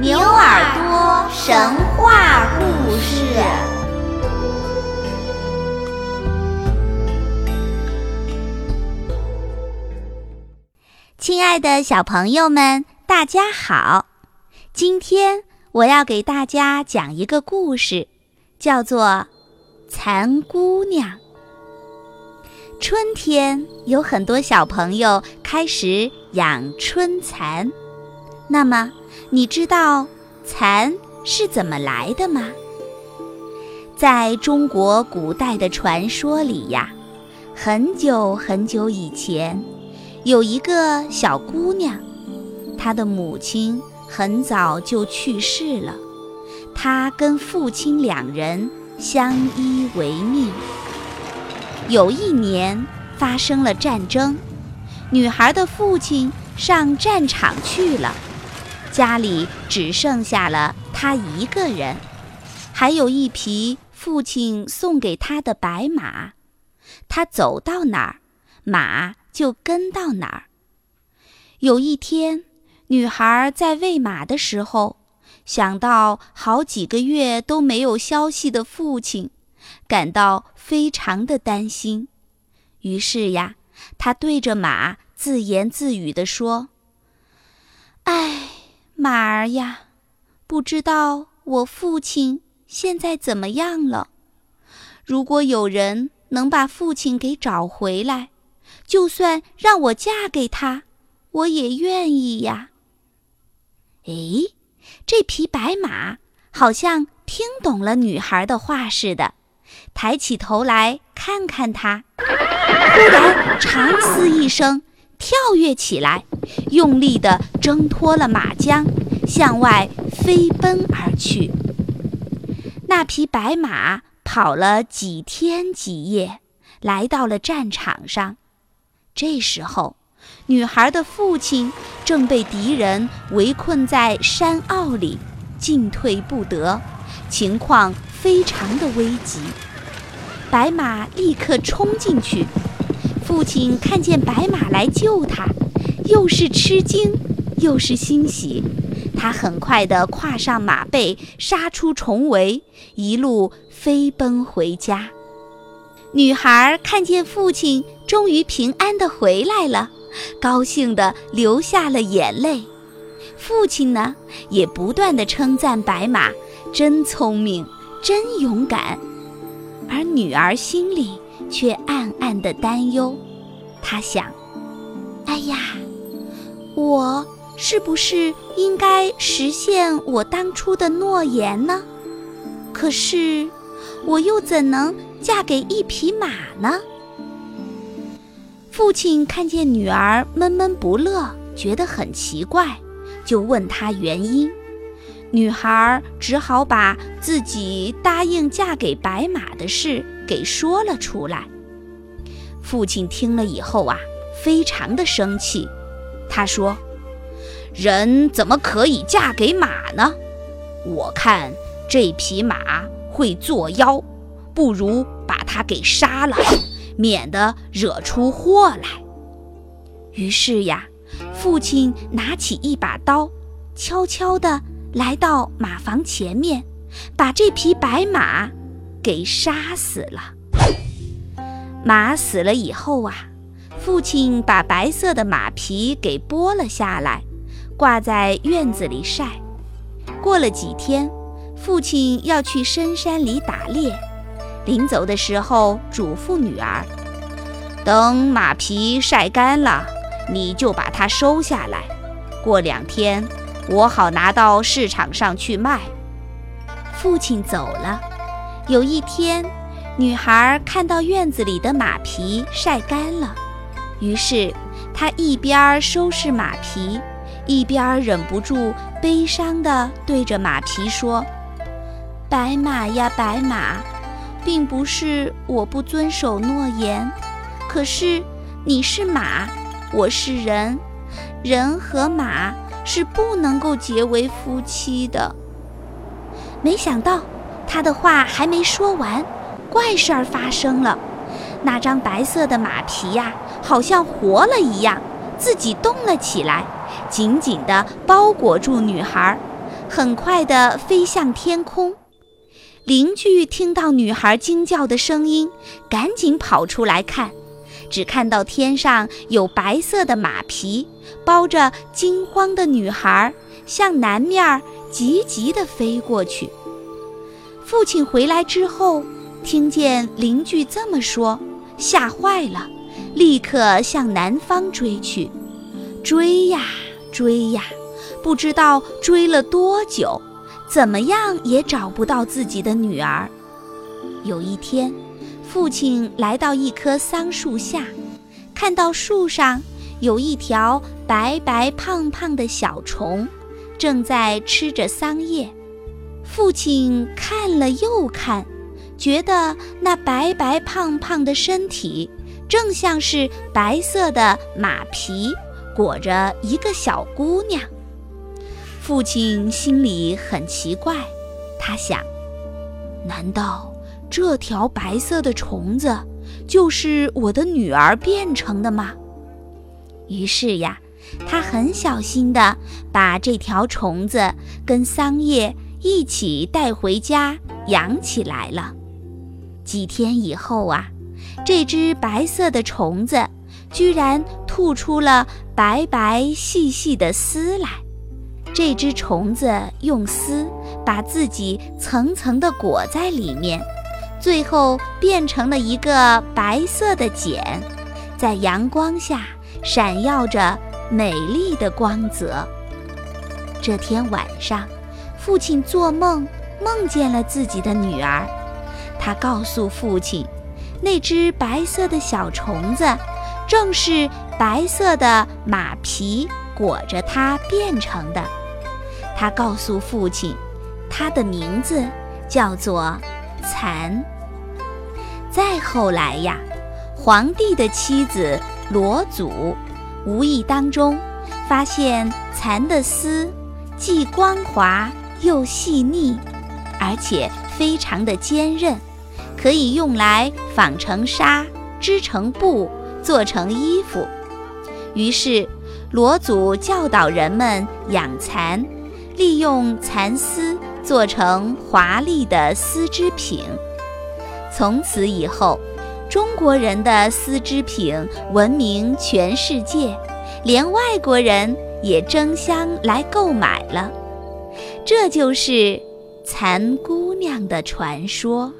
牛耳朵神话故事。亲爱的小朋友们，大家好！今天我要给大家讲一个故事，叫做《蚕姑娘》。春天有很多小朋友开始养春蚕，那么你知道蚕是怎么来的吗？在中国古代的传说里呀，很久很久以前，有一个小姑娘，她的母亲很早就去世了，她跟父亲两人相依为命。有一年发生了战争，女孩的父亲上战场去了，家里只剩下了她一个人，还有一匹父亲送给她的白马，她走到哪儿，马就跟到哪儿。有一天，女孩在喂马的时候，想到好几个月都没有消息的父亲。感到非常的担心，于是呀，他对着马自言自语地说：“，马儿呀，不知道我父亲现在怎么样了。如果有人能把父亲给找回来，就算让我嫁给他，我也愿意呀。”哎，这匹白马好像听懂了女孩的话似的。抬起头来看看他，忽然长嘶一声，跳跃起来，用力地挣脱了马缰，向外飞奔而去。那匹白马跑了几天几夜，来到了战场上。这时候，女孩的父亲正被敌人围困在山坳里，进退不得，情况非常的危急。白马立刻冲进去，父亲看见白马来救他，又是吃惊又是欣喜。他很快地跨上马背，杀出重围，一路飞奔回家。女孩看见父亲终于平安地回来了，高兴地流下了眼泪。父亲呢，也不断地称赞白马真聪明，真勇敢。而女儿心里却暗暗的担忧，她想：“哎呀，我是不是应该实现我当初的诺言呢？可是，我又怎能嫁给一匹马呢？”父亲看见女儿闷闷不乐，觉得很奇怪，就问她原因。女孩只好把自己答应嫁给白马的事给说了出来。父亲听了以后啊，非常的生气。他说：“人怎么可以嫁给马呢？我看这匹马会作妖，不如把它给杀了，免得惹出祸来。”于是呀，父亲拿起一把刀，悄悄地。来到马房前面，把这匹白马给杀死了。马死了以后啊，父亲把白色的马皮给剥了下来，挂在院子里晒。过了几天，父亲要去深山里打猎，临走的时候嘱咐女儿：“等马皮晒干了，你就把它收下来。过两天。”我好拿到市场上去卖。父亲走了，有一天，女孩看到院子里的马皮晒干了，于是她一边收拾马皮，一边忍不住悲伤地对着马皮说：“白马呀，白马，并不是我不遵守诺言，可是你是马，我是人，人和马。”是不能够结为夫妻的。没想到，他的话还没说完，怪事儿发生了。那张白色的马皮呀，好像活了一样，自己动了起来，紧紧地包裹住女孩。很快地飞向天空。邻居听到女孩惊叫的声音，赶紧跑出来看，只看到天上有白色的马皮包着惊慌的女孩，向南面急急地飞过去。父亲回来之后，听见邻居这么说，吓坏了，立刻向南方追去，追呀追呀，不知道追了多久。怎么样也找不到自己的女儿。有一天，父亲来到一棵桑树下，看到树上有一条白白胖胖的小虫，正在吃着桑叶。父亲看了又看，觉得那白白胖胖的身体，正像是白色的马皮裹着一个小姑娘。父亲心里很奇怪，他想：难道这条白色的虫子就是我的女儿变成的吗？于是呀，他很小心地把这条虫子跟桑叶一起带回家养起来了。几天以后啊，这只白色的虫子居然吐出了白白细细的丝来。这只虫子用丝把自己层层地裹在里面，最后变成了一个白色的茧，在阳光下闪耀着美丽的光泽。这天晚上，父亲做梦梦见了自己的女儿，他告诉父亲，那只白色的小虫子，正是白色的马皮裹着它变成的。他告诉父亲，他的名字叫做蚕。再后来呀，皇帝的妻子罗祖无意当中发现蚕的丝既光滑又细腻，而且非常的坚韧，可以用来纺成纱、织成布、做成衣服。于是，罗祖教导人们养蚕。利用蚕丝做成华丽的丝织品，从此以后，中国人的丝织品闻名全世界，连外国人也争相来购买了。这就是蚕姑娘的传说。